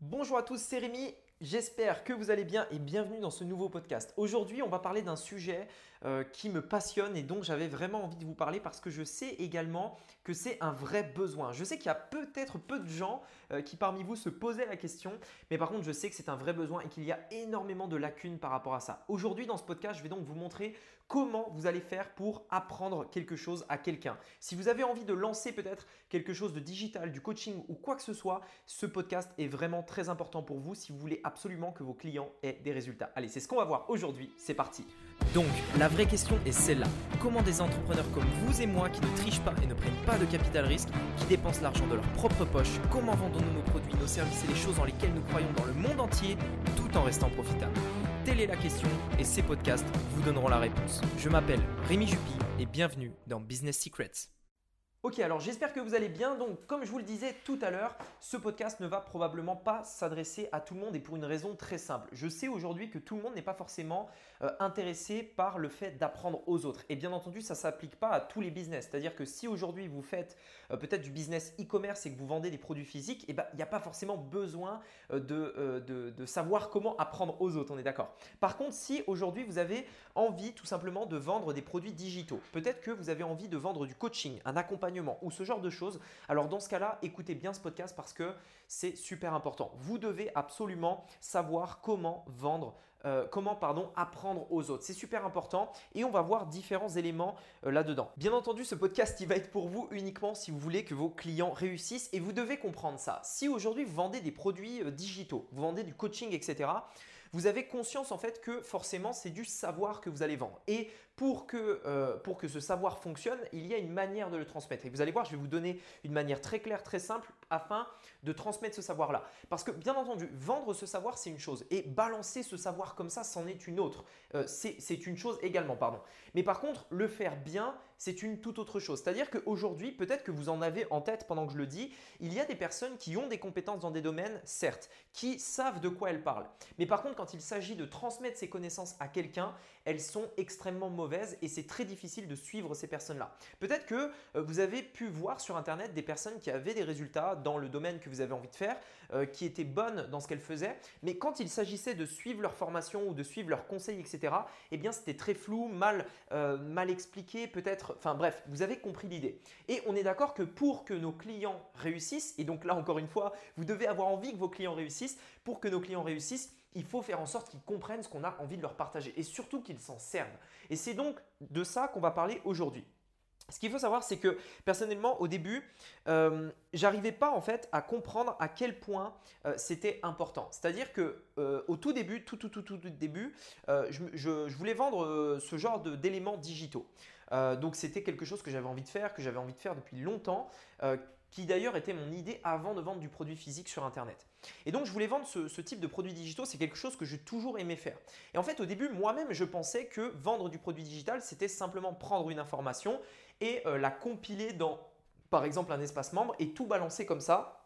Bonjour à tous, c'est Rémi. J'espère que vous allez bien et bienvenue dans ce nouveau podcast. Aujourd'hui, on va parler d'un sujet euh, qui me passionne et dont j'avais vraiment envie de vous parler parce que je sais également que c'est un vrai besoin. Je sais qu'il y a peut-être peu de gens euh, qui parmi vous se posaient la question, mais par contre, je sais que c'est un vrai besoin et qu'il y a énormément de lacunes par rapport à ça. Aujourd'hui, dans ce podcast, je vais donc vous montrer comment vous allez faire pour apprendre quelque chose à quelqu'un. Si vous avez envie de lancer peut-être quelque chose de digital, du coaching ou quoi que ce soit, ce podcast est vraiment très important pour vous si vous voulez absolument que vos clients aient des résultats. Allez, c'est ce qu'on va voir aujourd'hui, c'est parti. Donc, la vraie question est celle-là. Comment des entrepreneurs comme vous et moi qui ne trichent pas et ne prennent pas de capital risque, qui dépensent l'argent de leur propre poche, comment vendons-nous nos produits, nos services et les choses dans lesquelles nous croyons dans le monde entier tout en restant profitables? Telle est la question et ces podcasts vous donneront la réponse. Je m'appelle Rémi Jupy et bienvenue dans Business Secrets. Ok, alors j'espère que vous allez bien. Donc, comme je vous le disais tout à l'heure, ce podcast ne va probablement pas s'adresser à tout le monde et pour une raison très simple. Je sais aujourd'hui que tout le monde n'est pas forcément euh, intéressé par le fait d'apprendre aux autres. Et bien entendu, ça ne s'applique pas à tous les business. C'est-à-dire que si aujourd'hui vous faites euh, peut-être du business e-commerce et que vous vendez des produits physiques, eh ben, il n'y a pas forcément besoin euh, de, de savoir comment apprendre aux autres. On est d'accord. Par contre, si aujourd'hui vous avez envie tout simplement de vendre des produits digitaux, peut-être que vous avez envie de vendre du coaching, un accompagnement ou ce genre de choses, alors dans ce cas-là, écoutez bien ce podcast parce que c'est super important. Vous devez absolument savoir comment vendre, euh, comment pardon, apprendre aux autres. C'est super important et on va voir différents éléments euh, là-dedans. Bien entendu, ce podcast, il va être pour vous uniquement si vous voulez que vos clients réussissent et vous devez comprendre ça. Si aujourd'hui vous vendez des produits euh, digitaux, vous vendez du coaching, etc., vous avez conscience en fait que forcément c'est du savoir que vous allez vendre. Et pour que, euh, pour que ce savoir fonctionne, il y a une manière de le transmettre. Et vous allez voir, je vais vous donner une manière très claire, très simple afin de transmettre ce savoir-là. Parce que bien entendu, vendre ce savoir, c'est une chose. Et balancer ce savoir comme ça, c'en est une autre. Euh, c'est une chose également, pardon. Mais par contre, le faire bien, c'est une toute autre chose. C'est-à-dire qu'aujourd'hui, peut-être que vous en avez en tête pendant que je le dis, il y a des personnes qui ont des compétences dans des domaines, certes, qui savent de quoi elles parlent. Mais par contre, quand il s'agit de transmettre ces connaissances à quelqu'un, elles sont extrêmement mauvaises et c'est très difficile de suivre ces personnes-là. Peut-être que euh, vous avez pu voir sur Internet des personnes qui avaient des résultats dans le domaine que vous avez envie de faire, euh, qui étaient bonnes dans ce qu'elles faisaient, mais quand il s'agissait de suivre leur formation ou de suivre leurs conseils, etc., eh bien c'était très flou, mal, euh, mal expliqué, peut-être, enfin bref, vous avez compris l'idée. Et on est d'accord que pour que nos clients réussissent, et donc là encore une fois, vous devez avoir envie que vos clients réussissent, pour que nos clients réussissent, il faut faire en sorte qu'ils comprennent ce qu'on a envie de leur partager et surtout qu'ils s'en servent. Et c'est donc de ça qu'on va parler aujourd'hui. Ce qu'il faut savoir, c'est que personnellement, au début, euh, j'arrivais pas en fait à comprendre à quel point euh, c'était important. C'est-à-dire que euh, au tout début, tout tout tout tout, début, je, je, voulais vendre ce genre d'éléments digitaux. donc c'était quelque chose que j'avais envie de faire, que j'avais envie de faire depuis longtemps, qui d'ailleurs était mon idée avant de vendre du produit physique sur Internet. Et donc je voulais vendre ce, type de produits digitaux, c'est quelque chose que j'ai toujours aimé faire. Et en fait au début, moi-même, je pensais que vendre du produit digital, c'était simplement prendre une information et euh, la compiler dans, par exemple, un espace membre et tout balancer comme ça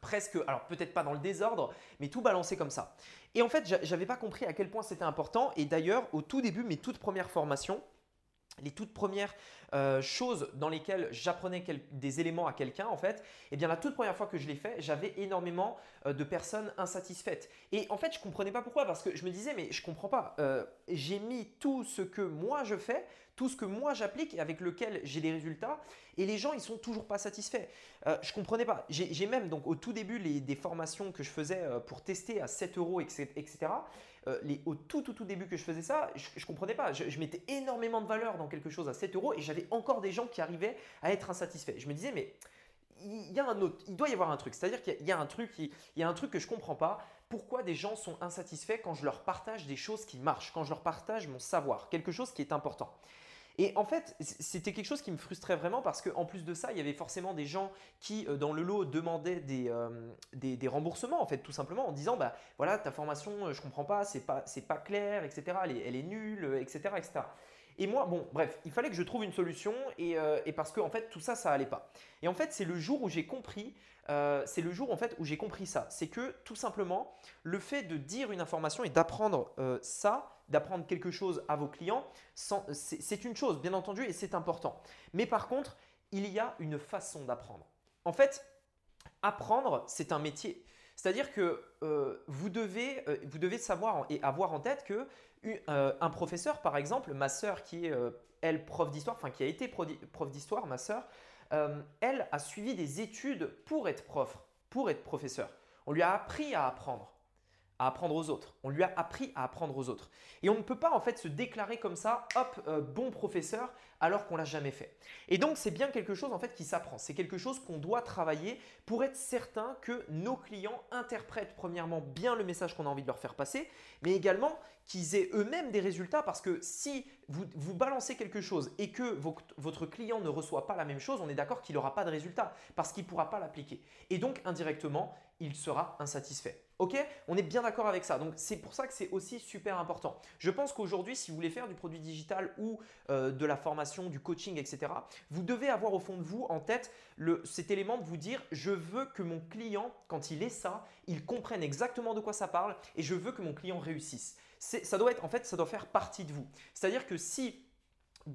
presque, alors peut-être pas dans le désordre, mais tout balancer comme ça. Et en fait, j'avais pas compris à quel point c'était important. Et d'ailleurs, au tout début, mes toutes premières formations, les toutes premières euh, choses dans lesquelles j'apprenais des éléments à quelqu'un, en fait, eh bien la toute première fois que je l'ai fait, j'avais énormément euh, de personnes insatisfaites. Et en fait, je ne comprenais pas pourquoi, parce que je me disais, mais je ne comprends pas. Euh, j'ai mis tout ce que moi je fais, tout ce que moi j'applique avec lequel j'ai des résultats, et les gens, ils sont toujours pas satisfaits. je ne comprenais pas. J'ai même, donc au tout début, les, des formations que je faisais pour tester à 7 euros, etc. Les, au tout, tout, tout début que je faisais ça, je ne comprenais pas. Je, mettais énormément de valeur dans quelque chose à 7 euros et j'avais encore des gens qui arrivaient à être insatisfaits. Je me disais, mais il y a un autre, il doit y avoir un truc. C'est-à-dire qu'il y a un truc, il y a un truc que je ne comprends pas. Pourquoi des gens sont insatisfaits quand je leur partage des choses qui marchent, quand je leur partage mon savoir, quelque chose qui est important? Et en fait, c'était quelque chose qui me frustrait vraiment parce qu'en plus de ça, il y avait forcément des gens qui, euh, dans le lot, demandaient euh, des, des, remboursements, en fait, tout simplement, en disant, bah voilà, ta formation, euh, je comprends pas, c'est pas, pas clair, etc., elle est, nulle, etc., etc. Et moi, bon, bref, il fallait que je trouve une solution et, euh, parce que en fait tout ça, ça allait pas. Et en fait, c'est le jour où j'ai compris, c'est le jour en fait où j'ai compris ça, c'est que tout simplement le fait de dire une information et d'apprendre ça, d'apprendre quelque chose à vos clients, c'est une chose bien entendu et c'est important. Mais par contre, il y a une façon d'apprendre. En fait, apprendre, c'est un métier. C'est-à-dire que euh, vous, devez, euh, vous devez savoir et avoir en tête que euh, un professeur, par exemple, ma sœur qui est, elle, prof d'histoire, enfin qui a été prof d'histoire, ma sœur, elle a suivi des études pour être prof, pour être professeur. On lui a appris à apprendre à apprendre aux autres. On lui a appris à apprendre aux autres. Et on ne peut pas en fait se déclarer comme ça, hop, euh, bon professeur, alors qu'on l'a jamais fait. Et donc c'est bien quelque chose en fait qui s'apprend. C'est quelque chose qu'on doit travailler pour être certain que nos clients interprètent premièrement bien le message qu'on a envie de leur faire passer, mais également qu'ils aient eux-mêmes des résultats parce que si vous, vous balancez quelque chose et que votre client ne reçoit pas la même chose, on est d'accord qu'il n'aura pas de résultat parce qu'il ne pourra pas l'appliquer. Et donc indirectement, il sera insatisfait. Ok? On est bien d'accord avec ça. Donc c'est pour ça que c'est aussi super important. Je pense qu'aujourd'hui, si vous voulez faire du produit digital ou euh, de la formation, du coaching, etc., vous devez avoir au fond de vous en tête cet élément de vous dire je veux que mon client, quand il est ça, il comprenne exactement de quoi ça parle et je veux que mon client réussisse. Ça doit être en fait, ça doit faire partie de vous. C'est-à-dire que si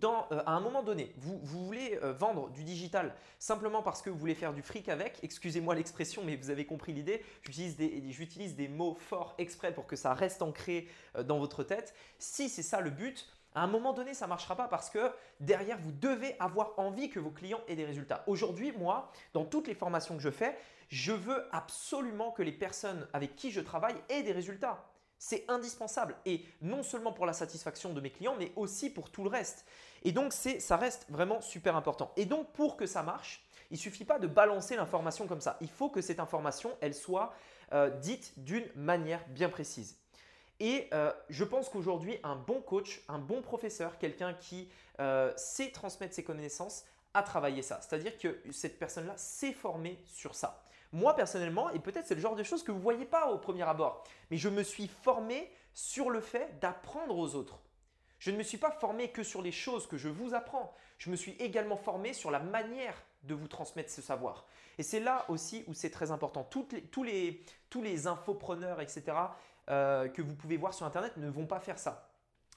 euh, à un moment donné, vous, voulez euh, vendre du digital simplement parce que vous voulez faire du fric avec, excusez-moi l'expression, mais vous avez compris l'idée, j'utilise des, mots forts exprès pour que ça reste ancré euh, dans votre tête. Si c'est ça le but, à un moment donné, ça ne marchera pas parce que derrière, vous devez avoir envie que vos clients aient des résultats. Aujourd'hui, moi, dans toutes les formations que je fais, je veux absolument que les personnes avec qui je travaille aient des résultats. C'est indispensable et non seulement pour la satisfaction de mes clients, mais aussi pour tout le reste. Et donc, ça reste vraiment super important. Et donc, pour que ça marche, il ne suffit pas de balancer l'information comme ça. Il faut que cette information, elle soit euh, dite d'une manière bien précise. Et euh, je pense qu'aujourd'hui, un bon coach, un bon professeur, quelqu'un qui euh, sait transmettre ses connaissances, a travaillé ça. C'est-à-dire que cette personne-là s'est formée sur ça. Moi, personnellement, et peut-être c'est le genre de choses que vous ne voyez pas au premier abord, mais je me suis formé sur le fait d'apprendre aux autres. Je ne me suis pas formé que sur les choses que je vous apprends. Je me suis également formé sur la manière de vous transmettre ce savoir. Et c'est là aussi où c'est très important. tous, les, infopreneurs, etc., euh, que vous pouvez voir sur Internet ne vont pas faire ça.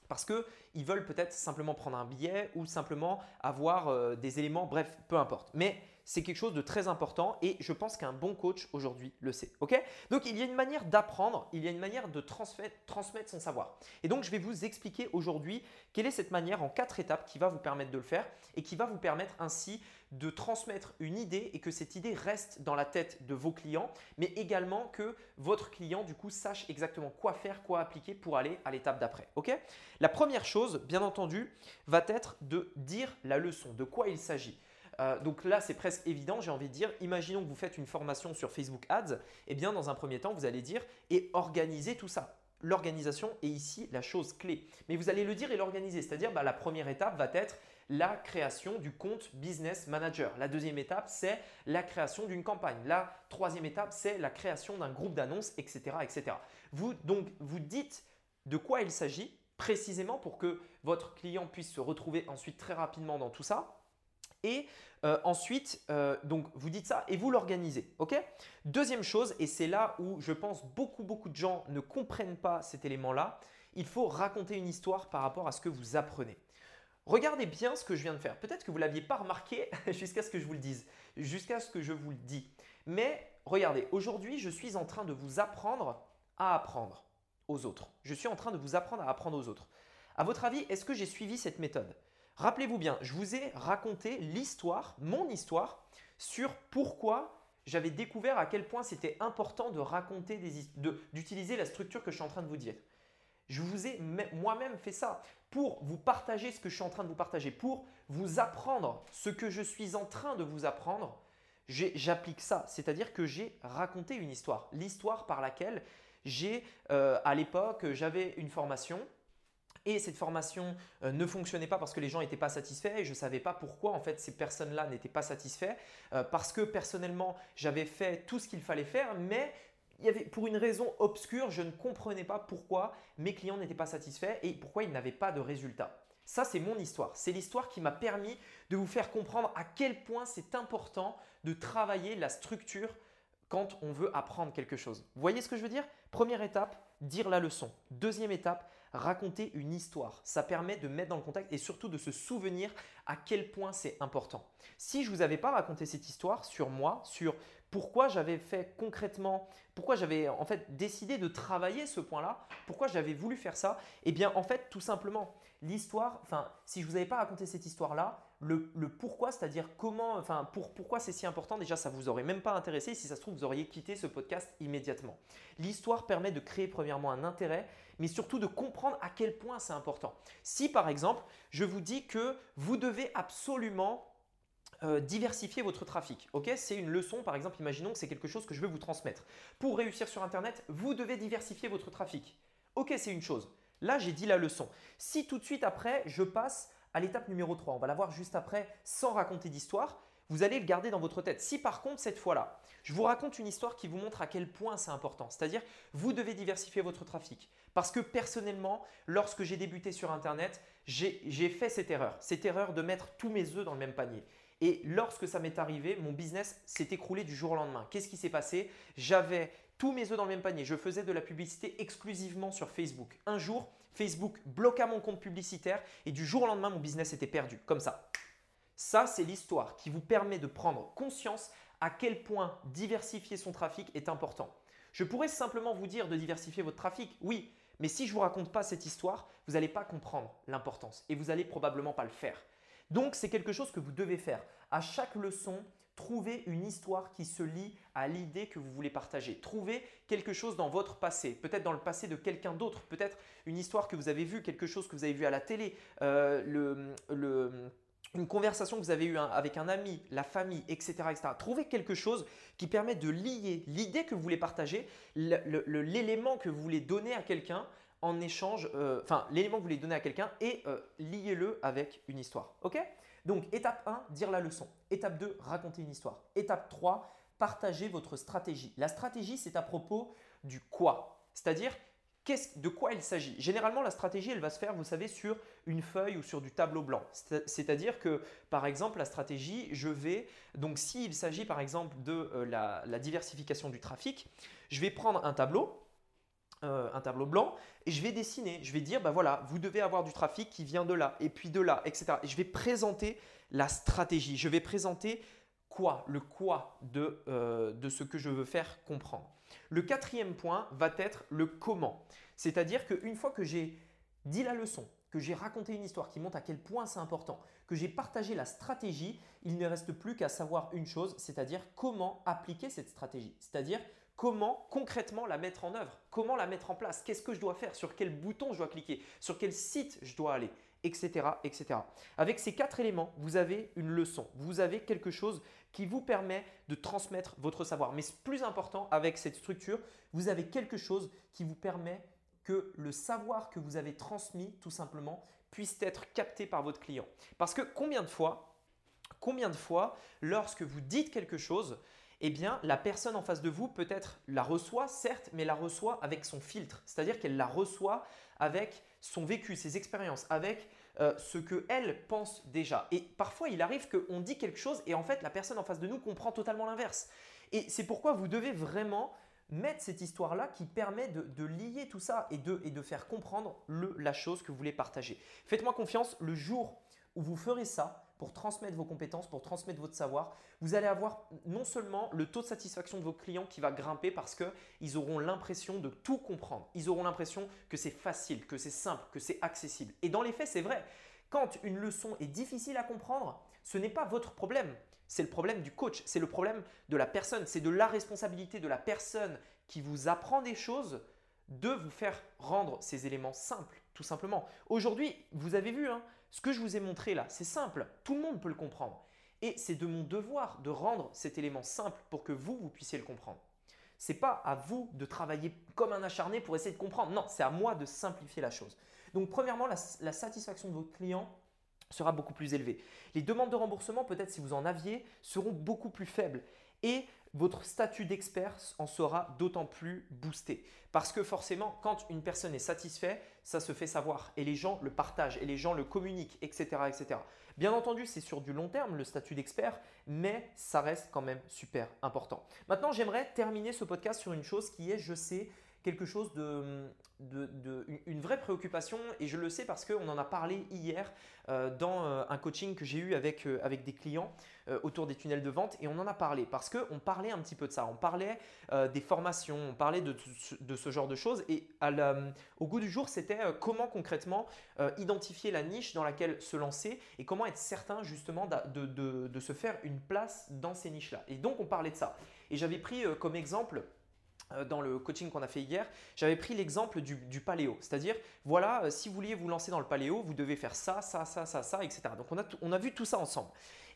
Parce qu'ils veulent peut-être simplement prendre un billet ou simplement avoir euh, des éléments, bref, peu importe. Mais c'est quelque chose de très important et je pense qu'un bon coach aujourd'hui le sait. Ok? Donc il y a une manière d'apprendre, il y a une manière de transmettre, son savoir. Et donc je vais vous expliquer aujourd'hui quelle est cette manière en quatre étapes qui va vous permettre de le faire et qui va vous permettre ainsi de transmettre une idée et que cette idée reste dans la tête de vos clients, mais également que votre client du coup sache exactement quoi faire, quoi appliquer pour aller à l'étape d'après. Ok? La première chose, bien entendu, va être de dire la leçon, de quoi il s'agit? Euh, donc là, c'est presque évident, j'ai envie de dire, imaginons que vous faites une formation sur Facebook Ads, eh bien dans un premier temps, vous allez dire et organiser tout ça. L'organisation est ici la chose clé. Mais vous allez le dire et l'organiser, c'est-à-dire bah, la première étape va être la création du compte Business Manager. La deuxième étape, c'est la création d'une campagne. La troisième étape, c'est la création d'un groupe d'annonces, etc., etc. Vous, donc, vous dites de quoi il s'agit précisément pour que votre client puisse se retrouver ensuite très rapidement dans tout ça. Et euh, ensuite, euh, donc vous dites ça et vous l'organisez. ok? Deuxième chose, et c'est là où je pense beaucoup, beaucoup de gens ne comprennent pas cet élément-là, il faut raconter une histoire par rapport à ce que vous apprenez. Regardez bien ce que je viens de faire. Peut-être que vous ne l'aviez pas remarqué jusqu'à ce que je vous le dise, jusqu'à ce que je vous le dis. Mais regardez, aujourd'hui, je suis en train de vous apprendre à apprendre aux autres. Je suis en train de vous apprendre à apprendre aux autres. À votre avis, est-ce que j'ai suivi cette méthode? Rappelez-vous bien, je vous ai raconté l'histoire, mon histoire, sur pourquoi j'avais découvert à quel point c'était important de raconter d'utiliser la structure que je suis en train de vous dire. Je vous ai moi-même fait ça pour vous partager ce que je suis en train de vous partager, pour vous apprendre ce que je suis en train de vous apprendre. J'applique ça, c'est-à-dire que j'ai raconté une histoire, l'histoire par laquelle j'ai, euh, à l'époque, j'avais une formation, et cette formation euh, ne fonctionnait pas parce que les gens n'étaient pas satisfaits et je ne savais pas pourquoi en fait ces personnes-là n'étaient pas satisfaits euh, parce que personnellement j'avais fait tout ce qu'il fallait faire mais il y avait, pour une raison obscure, je ne comprenais pas pourquoi mes clients n'étaient pas satisfaits et pourquoi ils n'avaient pas de résultats. Ça, c'est mon histoire. C'est l'histoire qui m'a permis de vous faire comprendre à quel point c'est important de travailler la structure quand on veut apprendre quelque chose. Vous voyez ce que je veux dire? Première étape, dire la leçon. Deuxième étape, raconter une histoire. Ça permet de mettre dans le contexte et surtout de se souvenir à quel point c'est important. Si je ne vous avais pas raconté cette histoire sur moi, sur pourquoi j'avais fait concrètement, pourquoi j'avais en fait décidé de travailler ce point-là, pourquoi j'avais voulu faire ça, eh bien en fait tout simplement l'histoire, enfin si je vous avais pas raconté cette histoire-là, le, pourquoi, c'est-à-dire comment, enfin pour, pourquoi c'est si important, déjà ça vous aurait même pas intéressé, si ça se trouve vous auriez quitté ce podcast immédiatement. L'histoire permet de créer premièrement un intérêt, mais surtout de comprendre à quel point c'est important. Si par exemple je vous dis que vous devez absolument euh, diversifier votre trafic. Ok, c'est une leçon. Par exemple, imaginons que c'est quelque chose que je veux vous transmettre. Pour réussir sur Internet, vous devez diversifier votre trafic. Ok, c'est une chose. Là, j'ai dit la leçon. Si tout de suite après, je passe à l'étape numéro 3, on va la voir juste après, sans raconter d'histoire, vous allez le garder dans votre tête. Si par contre, cette fois-là, je vous raconte une histoire qui vous montre à quel point c'est important, c'est-à-dire vous devez diversifier votre trafic. Parce que personnellement, lorsque j'ai débuté sur Internet, j'ai fait cette erreur, cette erreur de mettre tous mes œufs dans le même panier. Et lorsque ça m'est arrivé, mon business s'est écroulé du jour au lendemain. Qu'est-ce qui s'est passé? J'avais tous mes œufs dans le même panier. Je faisais de la publicité exclusivement sur Facebook. Un jour, Facebook bloqua mon compte publicitaire et du jour au lendemain, mon business était perdu. Comme ça. Ça, c'est l'histoire qui vous permet de prendre conscience à quel point diversifier son trafic est important. Je pourrais simplement vous dire de diversifier votre trafic, oui, mais si je ne vous raconte pas cette histoire, vous n'allez pas comprendre l'importance et vous n'allez probablement pas le faire. Donc, c'est quelque chose que vous devez faire. À chaque leçon, trouvez une histoire qui se lie à l'idée que vous voulez partager. Trouvez quelque chose dans votre passé, peut-être dans le passé de quelqu'un d'autre, peut-être une histoire que vous avez vue, quelque chose que vous avez vu à la télé, euh, une conversation que vous avez eue avec un ami, la famille, etc., etc. Trouvez quelque chose qui permet de lier l'idée que vous voulez partager, l'élément que vous voulez donner à quelqu'un en échange, euh, enfin l'élément que vous voulez donner à quelqu'un et euh, liez-le avec une histoire. Ok? Donc étape 1, dire la leçon. Étape 2, raconter une histoire. Étape 3, partager votre stratégie. La stratégie, c'est à propos du quoi. C'est-à-dire de quoi il s'agit? Généralement, la stratégie, elle va se faire, vous savez, sur une feuille ou sur du tableau blanc. C'est-à-dire que, par exemple, la stratégie, je vais, donc s'il s'agit par exemple de euh, la diversification du trafic, je vais prendre un tableau euh, un tableau blanc et je vais dessiner. Je vais dire, bah voilà, vous devez avoir du trafic qui vient de là et puis de là, etc. Et je vais présenter la stratégie. Je vais présenter quoi, le quoi de, euh, de ce que je veux faire comprendre. Le quatrième point va être le comment. C'est-à-dire qu'une fois que j'ai dit la leçon, que j'ai raconté une histoire qui montre à quel point c'est important, que j'ai partagé la stratégie, il ne reste plus qu'à savoir une chose, c'est-à-dire comment appliquer cette stratégie. C'est-à-dire comment concrètement la mettre en œuvre, comment la mettre en place, qu'est-ce que je dois faire, sur quel bouton je dois cliquer, sur quel site je dois aller, etc. etc. Avec ces quatre éléments, vous avez une leçon, vous avez quelque chose qui vous permet de transmettre votre savoir. Mais plus important, avec cette structure, vous avez quelque chose qui vous permet que le savoir que vous avez transmis, tout simplement, puisse être capté par votre client. Parce que combien de fois, combien de fois, lorsque vous dites quelque chose, eh bien, la personne en face de vous peut-être la reçoit, certes, mais la reçoit avec son filtre. C'est-à-dire qu'elle la reçoit avec son vécu, ses expériences, avec euh, ce qu'elle pense déjà. Et parfois, il arrive qu'on dit quelque chose et en fait, la personne en face de nous comprend totalement l'inverse. Et c'est pourquoi vous devez vraiment mettre cette histoire-là qui permet de, lier tout ça et de, et de faire comprendre le, la chose que vous voulez partager. Faites-moi confiance, le jour où vous ferez ça, pour transmettre vos compétences, pour transmettre votre savoir, vous allez avoir non seulement le taux de satisfaction de vos clients qui va grimper parce qu'ils auront l'impression de tout comprendre. Ils auront l'impression que c'est facile, que c'est simple, que c'est accessible. Et dans les faits, c'est vrai. Quand une leçon est difficile à comprendre, ce n'est pas votre problème. C'est le problème du coach, c'est le problème de la personne, c'est de la responsabilité de la personne qui vous apprend des choses de vous faire rendre ces éléments simples, tout simplement. Aujourd'hui, vous avez vu, hein, ce que je vous ai montré là, c'est simple, tout le monde peut le comprendre. Et c'est de mon devoir de rendre cet élément simple pour que vous, vous puissiez le comprendre. Ce n'est pas à vous de travailler comme un acharné pour essayer de comprendre. Non, c'est à moi de simplifier la chose. Donc, premièrement, la, la satisfaction de votre client sera beaucoup plus élevée. Les demandes de remboursement, peut-être si vous en aviez, seront beaucoup plus faibles. et votre statut d'expert en sera d'autant plus boosté. Parce que forcément, quand une personne est satisfaite, ça se fait savoir et les gens le partagent et les gens le communiquent, etc. etc. Bien entendu, c'est sur du long terme le statut d'expert, mais ça reste quand même super important. Maintenant, j'aimerais terminer ce podcast sur une chose qui est, je sais, quelque chose de, une vraie préoccupation et je le sais parce qu'on en a parlé hier euh, dans euh, un coaching que j'ai eu avec, euh, avec des clients autour des tunnels de vente et on en a parlé parce qu'on parlait un petit peu de ça, on parlait des formations, on parlait de, de, ce genre de choses et au goût du jour c'était comment concrètement identifier la niche dans laquelle se lancer et comment être certain justement de, se faire une place dans ces niches-là. Et donc on parlait de ça. Et j'avais pris comme exemple dans le coaching qu'on a fait hier, j'avais pris l'exemple du, paléo. C'est-à-dire, voilà, euh, si vous vouliez vous lancer dans le paléo, vous devez faire ça, ça, ça, ça, ça, etc. Donc on a, on a vu tout ça ensemble.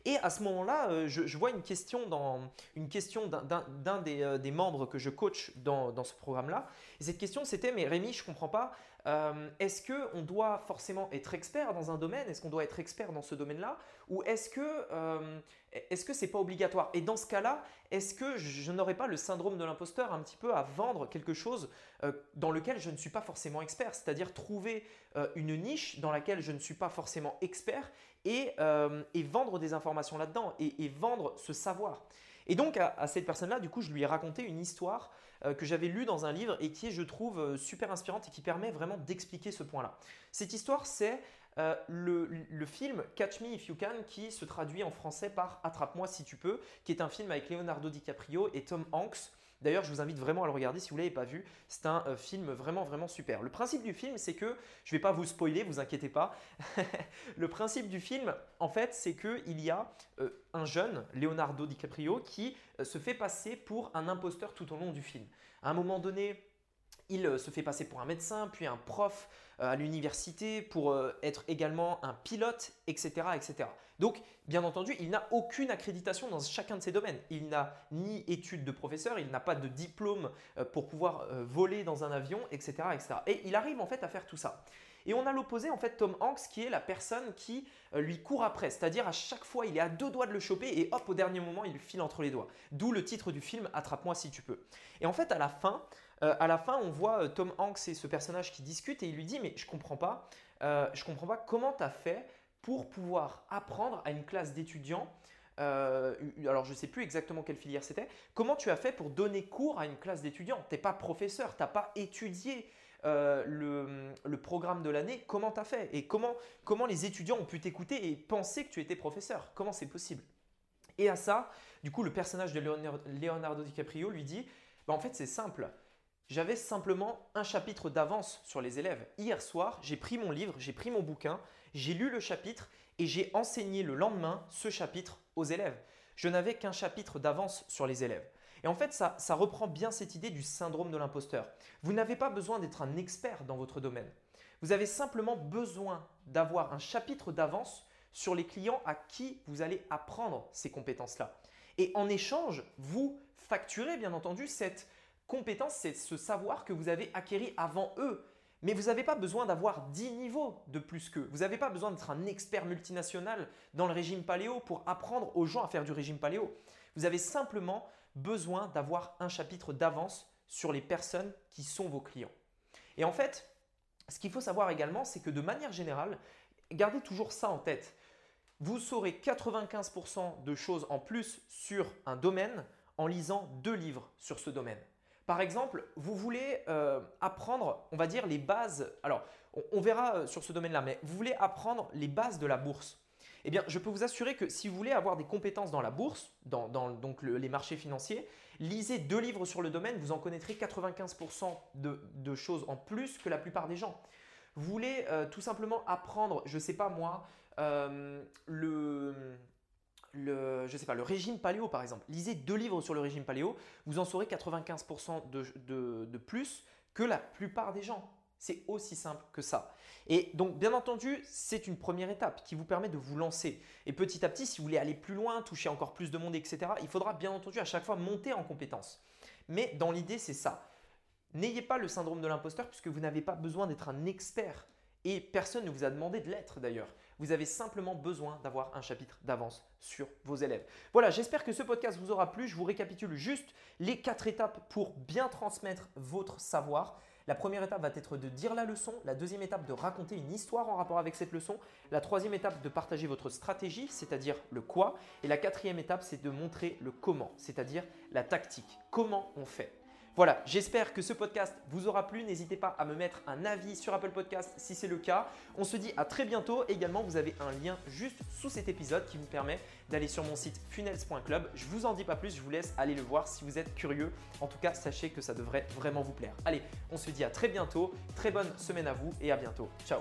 Et à ce moment-là, euh, je, vois une question, dans, une question d'un des, des, membres que je coach dans, dans ce programme-là. Et cette question, c'était, mais Rémi, je ne comprends pas, euh, est-ce qu'on doit forcément être expert dans un domaine? Est-ce qu'on doit être expert dans ce domaine-là? Ou est-ce que euh, est-ce que c'est pas obligatoire? Et dans ce cas-là, est-ce que je n'aurais pas le syndrome de l'imposteur un petit peu à vendre quelque chose euh, dans lequel je ne suis pas forcément expert? C'est-à-dire trouver une niche dans laquelle je ne suis pas forcément expert et, vendre des informations là-dedans et, vendre ce savoir. Et donc à cette personne-là, du coup, je lui ai raconté une histoire que j'avais lu dans un livre et qui est, je trouve, euh, super inspirante et qui permet vraiment d'expliquer ce point-là. Cette histoire, c'est euh, le, film Catch Me If You Can qui se traduit en français par Attrape-moi si tu peux, qui est un film avec Leonardo DiCaprio et Tom Hanks D'ailleurs, je vous invite vraiment à le regarder si vous ne l'avez pas vu. C'est un euh, film vraiment, vraiment super. Le principe du film, c'est que, je ne vais pas vous spoiler, vous inquiétez pas. le principe du film, en fait, c'est qu'il y a euh, un jeune, Leonardo DiCaprio, qui euh, se fait passer pour un imposteur tout au long du film. À un moment donné, il se fait passer pour un médecin, puis un prof à l'université, pour être également un pilote, etc. etc. Donc, bien entendu, il n'a aucune accréditation dans chacun de ces domaines. Il n'a ni études de professeur, il n'a pas de diplôme euh, pour pouvoir euh, voler dans un avion, etc., etc. Et il arrive en fait à faire tout ça. Et on a l'opposé, en fait, Tom Hanks, qui est la personne qui euh, lui court après. C'est-à-dire, à chaque fois, il est à deux doigts de le choper et hop, au dernier moment, il lui file entre les doigts. D'où le titre du film Attrape-moi si tu peux. Et en fait, à la fin, à la fin on voit Tom Hanks et ce personnage qui discutent et il lui dit Mais je comprends pas, je comprends pas comment tu as fait pour pouvoir apprendre à une classe d'étudiants euh, alors je ne sais plus exactement quelle filière c'était. Comment tu as fait pour donner cours à une classe d'étudiants? Tu n'es pas professeur, tu n'as pas étudié euh, le, programme de l'année. Comment tu as fait? Et comment, comment les étudiants ont pu t'écouter et penser que tu étais professeur? Comment c'est possible? Et à ça, du coup, le personnage de Leonardo DiCaprio lui dit bah, En fait, c'est simple. J'avais simplement un chapitre d'avance sur les élèves. Hier soir, j'ai pris mon livre, j'ai pris mon bouquin, j'ai lu le chapitre et j'ai enseigné le lendemain ce chapitre aux élèves. Je n'avais qu'un chapitre d'avance sur les élèves. Et en fait, ça, reprend bien cette idée du syndrome de l'imposteur. Vous n'avez pas besoin d'être un expert dans votre domaine. Vous avez simplement besoin d'avoir un chapitre d'avance sur les clients à qui vous allez apprendre ces compétences-là. Et en échange, vous facturez bien entendu cette compétence, c'est ce savoir que vous avez acquéri avant eux. Mais vous n'avez pas besoin d'avoir 10 niveaux de plus qu'eux. Vous n'avez pas besoin d'être un expert multinational dans le régime paléo pour apprendre aux gens à faire du régime paléo. Vous avez simplement besoin d'avoir un chapitre d'avance sur les personnes qui sont vos clients. Et en fait, ce qu'il faut savoir également, c'est que de manière générale, gardez toujours ça en tête. Vous saurez 95% de choses en plus sur un domaine en lisant deux livres sur ce domaine. Par exemple, vous voulez euh, apprendre, on va dire, les bases. Alors, on, verra euh, sur ce domaine-là, mais vous voulez apprendre les bases de la bourse. Eh bien, je peux vous assurer que si vous voulez avoir des compétences dans la bourse, dans, donc les marchés financiers, lisez deux livres sur le domaine, vous en connaîtrez 95% de, choses en plus que la plupart des gens. Vous voulez euh, tout simplement apprendre, je ne sais pas moi, le le, je sais pas, le régime paléo par exemple. Lisez deux livres sur le régime paléo, vous en saurez 95% de, de, plus que la plupart des gens. C'est aussi simple que ça. Et donc, bien entendu, c'est une première étape qui vous permet de vous lancer. Et petit à petit, si vous voulez aller plus loin, toucher encore plus de monde, etc., il faudra bien entendu à chaque fois monter en compétences. Mais dans l'idée, c'est ça. N'ayez pas le syndrome de l'imposteur puisque vous n'avez pas besoin d'être un expert. Et personne ne vous a demandé de l'être d'ailleurs. Vous avez simplement besoin d'avoir un chapitre d'avance sur vos élèves. Voilà, j'espère que ce podcast vous aura plu. Je vous récapitule juste les quatre étapes pour bien transmettre votre savoir. La première étape va être de dire la leçon, la deuxième étape de raconter une histoire en rapport avec cette leçon, la troisième étape de partager votre stratégie, c'est-à-dire le quoi, et la quatrième étape c'est de montrer le comment, c'est-à-dire la tactique, comment on fait? Voilà, j'espère que ce podcast vous aura plu. N'hésitez pas à me mettre un avis sur Apple Podcast si c'est le cas. On se dit à très bientôt. Également, vous avez un lien juste sous cet épisode qui vous permet d'aller sur mon site funnels.club. Je vous en dis pas plus, je vous laisse aller le voir si vous êtes curieux. En tout cas, sachez que ça devrait vraiment vous plaire. Allez, on se dit à très bientôt. Très bonne semaine à vous et à bientôt. Ciao